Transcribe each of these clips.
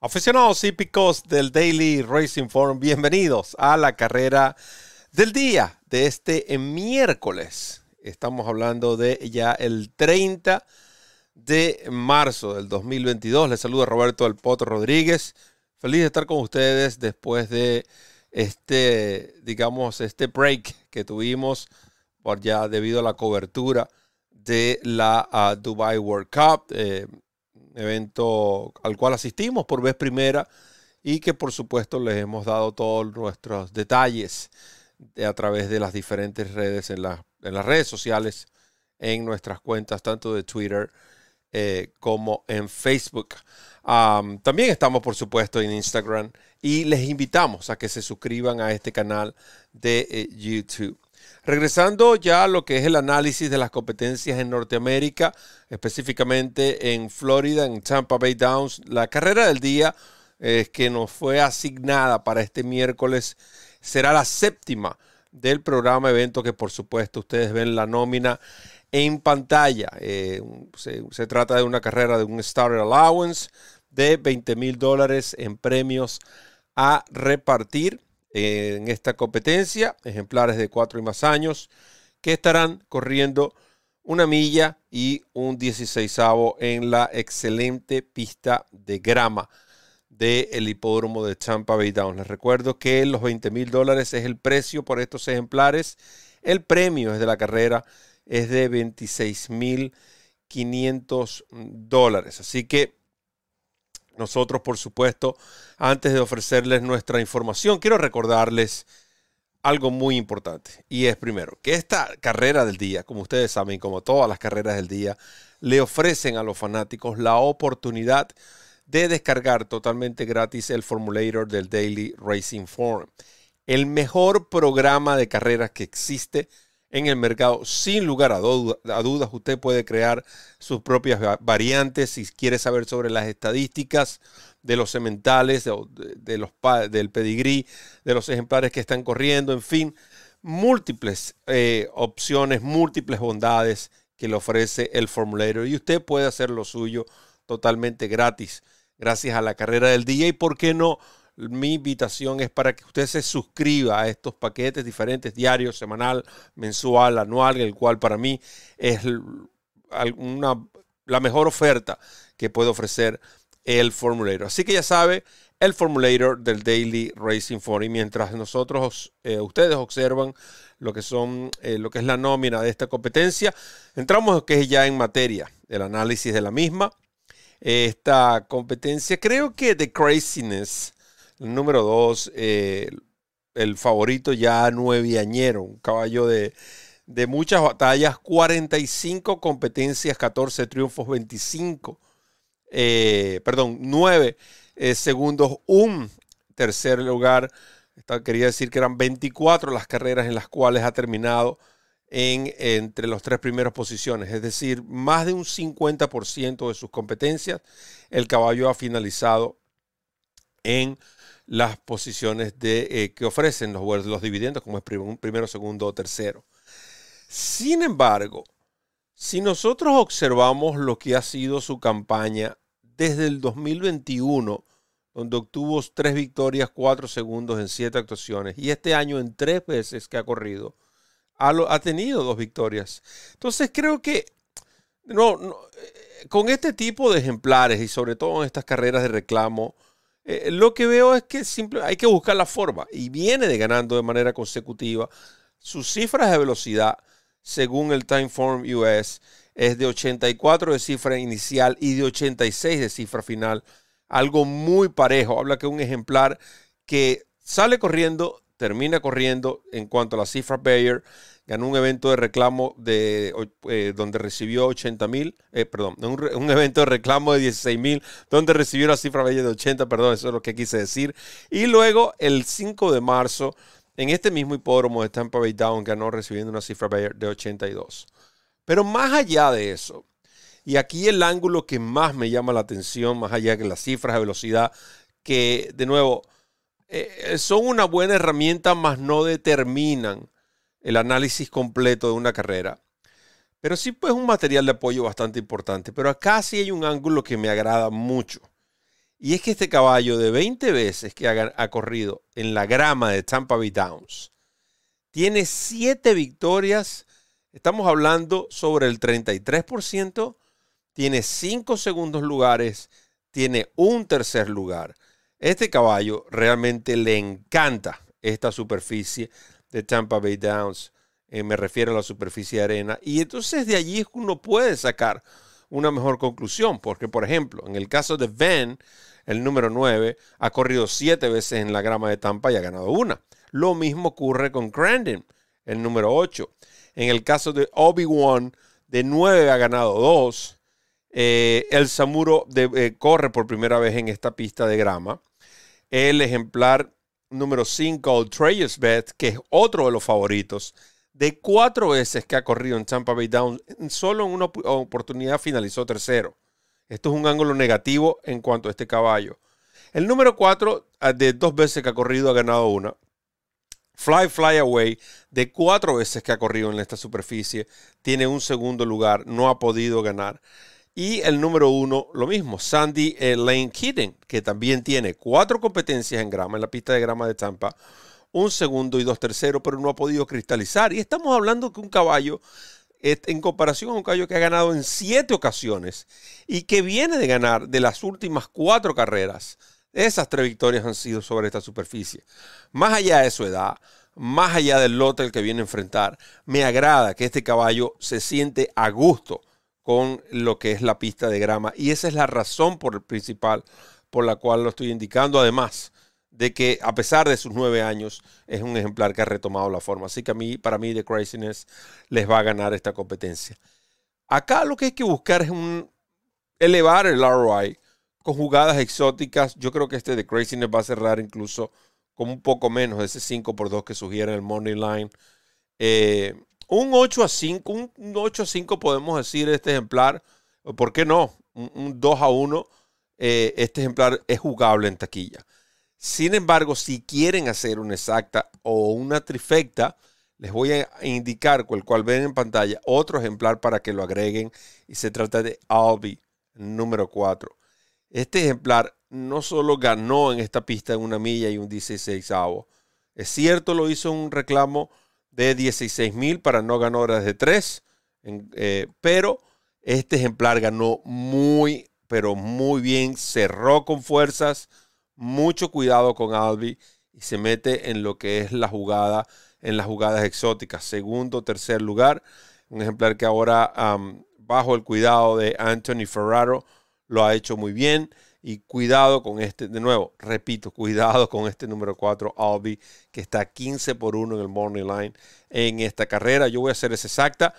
Aficionados hípicos del Daily Racing Forum, bienvenidos a la carrera del día de este miércoles. Estamos hablando de ya el 30 de marzo del 2022. Les saluda Roberto El Poto Rodríguez. Feliz de estar con ustedes después de este, digamos, este break que tuvimos por ya debido a la cobertura de la uh, Dubai World Cup. Eh, evento al cual asistimos por vez primera y que por supuesto les hemos dado todos nuestros detalles a través de las diferentes redes, en, las redes sociales, en nuestras cuentas, tanto de Twitter eh, como en Facebook. también estamos, por supuesto, en Instagram y les invitamos a que se suscriban a este canal de eh, YouTube. Regresando ya a lo que es el análisis de las competencias en Norteamérica, específicamente en Florida, en Tampa Bay Downs, la carrera del día eh, que nos fue asignada para este miércoles será la séptima del programa evento que por supuesto ustedes ven la nómina en pantalla. Eh, se, se, trata de una carrera de un Starter Allowance de 20 mil dólares en premios a repartir en esta competencia, ejemplares de cuatro y más años, que estarán corriendo una milla y un 16 en la excelente pista de grama del hipódromo de Tampa Bay Downs. Les recuerdo que los 20 mil dólares es el precio por estos ejemplares. El premio es de la carrera es de 26 mil 500 dólares. Así que nosotros, por supuesto, antes de ofrecerles nuestra información, quiero recordarles algo muy importante. Y es primero, que esta carrera del día, como ustedes saben, como todas las carreras del día, le ofrecen a los fanáticos la oportunidad de descargar totalmente gratis el formulator del Daily Racing Forum. El mejor programa de carreras que existe en el mercado. Sin lugar a, dudas, usted puede crear sus propias variantes si quiere saber sobre las estadísticas de los sementales, de, los, del pedigrí, de los ejemplares que están corriendo, en fin, múltiples eh, opciones, múltiples bondades que le ofrece el formulario y usted puede hacer lo suyo totalmente gratis gracias a la carrera del día y por qué no mi invitación es para que usted se suscriba a estos paquetes diferentes, diarios, semanal, mensual, anual, el cual para mí es la mejor oferta que puede ofrecer el formulator. Así que ya sabe, el formulator del Daily Racing Forum. Y mientras nosotros, eh, ustedes observan lo que son, eh, lo que es la nómina de esta competencia, entramos que es ya en materia del análisis de la misma. Esta competencia, creo que The Craziness número dos, eh, el favorito ya nueveañero, un caballo de, muchas batallas, 45 competencias, 14 triunfos, 25, eh, perdón, 9 eh, segundos, un tercer lugar. quería decir que eran 24 las carreras en las cuales ha terminado en, entre las tres primeras posiciones, es decir, más de un 50% de sus competencias, el caballo ha finalizado en las posiciones de, eh, que ofrecen los, los dividendos, como es primero, segundo o tercero. Sin embargo, si nosotros observamos lo que ha sido su campaña desde el 2021, donde obtuvo tres victorias, cuatro segundos en siete actuaciones, y este año en tres veces que ha corrido, ha, ha tenido dos victorias. Entonces creo que no, eh, con este tipo de ejemplares y sobre todo en estas carreras de reclamo, eh, lo que veo es que simple, hay que buscar la forma y viene de ganando de manera consecutiva. Sus cifras de velocidad, según el Timeform US, es de 84 de cifra inicial y de 86 de cifra final. Algo muy parejo. Habla que un ejemplar que sale corriendo, termina corriendo en cuanto a la cifra Bayer ganó un evento de reclamo de, eh, donde recibió 80 mil, eh, perdón, un, evento de reclamo de 16 mil, donde recibió la cifra bella de 80, perdón, eso es lo que quise decir. Y luego el 5 de marzo, en este mismo hipódromo de Tampa Bay Down, ganó recibiendo una cifra Bayer de 82. Pero más allá de eso, y aquí el ángulo que más me llama la atención, más allá de las cifras de velocidad, que de nuevo eh, son una buena herramienta, mas no determinan el análisis completo de una carrera. Pero sí, pues un material de apoyo bastante importante. Pero acá sí hay un ángulo que me agrada mucho. Y es que este caballo de 20 veces que ha, corrido en la grama de Tampa Bay Downs, tiene 7 victorias. Estamos hablando sobre el 33%. Tiene 5 segundos lugares. Tiene un tercer lugar. Este caballo realmente le encanta esta superficie de Tampa Bay Downs. Eh, me refiero a la superficie de arena. Y entonces de allí uno puede sacar una mejor conclusión. Porque, por ejemplo, en el caso de Van, el número 9, ha corrido siete veces en la grama de Tampa y ha ganado una. Lo mismo ocurre con Crandon, el número 8. En el caso de Obi-Wan, de 9 ha ganado 2. Eh, el Samuro eh, corre por primera vez en esta pista de grama. El ejemplar número 5, Treyers Bet, que es otro de los favoritos, de cuatro veces que ha corrido en Tampa Bay Down, solo en una oportunidad finalizó tercero. Esto es un ángulo negativo en cuanto a este caballo. El número 4, ah, de dos veces que ha corrido, ha ganado una. Fly Fly Away, de cuatro veces que ha corrido en esta superficie, tiene un segundo lugar, no ha podido ganar. Y el número uno, lo mismo, Sandy eh, Lane Kitten, que también tiene cuatro competencias en grama, en la pista de grama de Tampa, un segundo y dos terceros, pero no ha podido cristalizar. Y estamos hablando que un caballo, en comparación a un caballo que ha ganado en siete ocasiones y que viene de ganar de las últimas cuatro carreras, esas tres victorias han sido sobre esta superficie. Más allá de su edad, más allá del lote el que viene a enfrentar, me agrada que este caballo se siente a gusto con lo que es la pista de grama. Y esa es la razón por el principal por la cual lo estoy indicando. Además, de que a pesar de sus nueve años es un ejemplar que ha retomado la forma. Así que a mí, para mí, The Craziness les va a ganar esta competencia. Acá lo que hay que buscar es un, elevar el ROI con jugadas exóticas. Yo creo que este The Craziness va a cerrar incluso con un poco menos de ese 5 por 2 que sugiere el Money Line. Eh, un 8 a 5, un 8 a 5 podemos decir este ejemplar. ¿Por qué no? Un, 2 a 1. Eh, este ejemplar es jugable en taquilla. Sin embargo, si quieren hacer una exacta o una trifecta, les voy a indicar, el cual ven en pantalla, otro ejemplar para que lo agreguen y se trata de Albi, número 4. Este ejemplar no solo ganó en esta pista en una milla y un 16 avo. Es cierto, lo hizo un reclamo de 16 mil para no ganadoras de 3, eh, pero este ejemplar ganó muy, pero muy bien, cerró con fuerzas mucho cuidado con Albi y se mete en lo que es la jugada, en las jugadas exóticas. Segundo, tercer lugar. Un ejemplar que ahora, bajo el cuidado de Anthony Ferraro, lo ha hecho muy bien. Y cuidado con este, de nuevo, repito, cuidado con este número 4, Albi, que está 15 por 1 en el Morning Line en esta carrera. Yo voy a hacer esa exacta.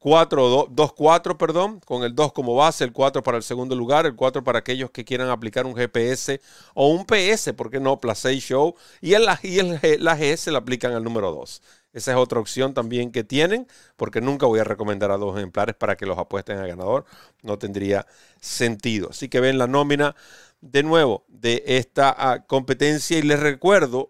4, 2, 4, perdón, con el 2 como base, el 4 para el segundo lugar, el 4 para aquellos que quieran aplicar un GPS o un PS, ¿por qué no? Plus Show. Y, el, y el, la GS la aplican al número 2. Esa es otra opción también que tienen, porque nunca voy a recomendar a dos ejemplares para que los apuesten a ganador. No tendría sentido. Así que ven la nómina de nuevo de esta ah, competencia y les recuerdo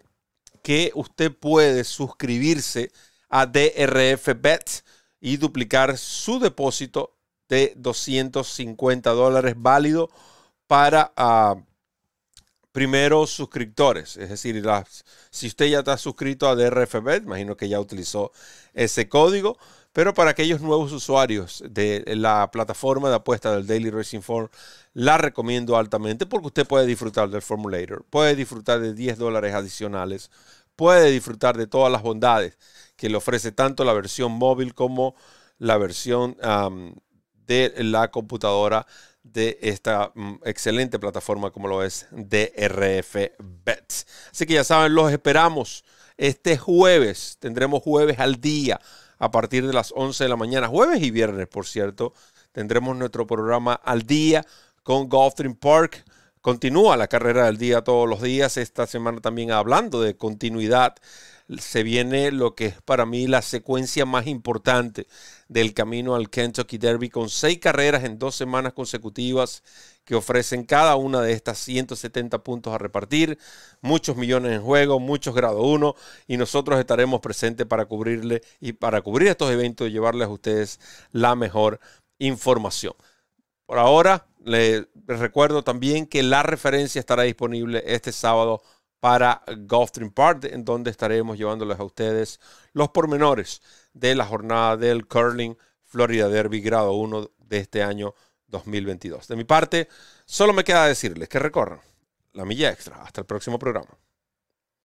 que usted puede suscribirse a DRF Bets y duplicar su depósito de 250 dólares válido para uh, primeros suscriptores. Es decir, si usted ya está suscrito a DRFB, imagino que ya utilizó ese código, pero para aquellos nuevos usuarios de la plataforma de apuesta del Daily Racing Form, la recomiendo altamente porque usted puede disfrutar del Formulator, puede disfrutar de 10 dólares adicionales, puede disfrutar de todas las bondades que le ofrece tanto la versión móvil como la versión de la computadora de esta mm, excelente plataforma como lo es DRF Bets. Así que ya saben, los esperamos este jueves. Tendremos jueves al día a partir de las 11 de la mañana, jueves y viernes, por cierto. Tendremos nuestro programa al día con Gulfstream Park. Continúa la carrera del día todos los días. Esta semana también hablando de continuidad se viene lo que es para mí la secuencia más importante del camino al Kentucky Derby con seis carreras en dos semanas consecutivas que ofrecen cada una de estas 170 puntos a repartir, muchos millones en juego, muchos grado 1 y nosotros estaremos presentes para cubrirle y para cubrir estos eventos y llevarles a ustedes la mejor información. Por ahora, les recuerdo también que la referencia estará disponible este sábado para Gulfstream Park, en donde estaremos llevándoles a ustedes los pormenores de la jornada del Curling Florida Derby grado 1 de este año 2022. De mi parte, solo me queda decirles que recorran la milla extra. Hasta el próximo programa.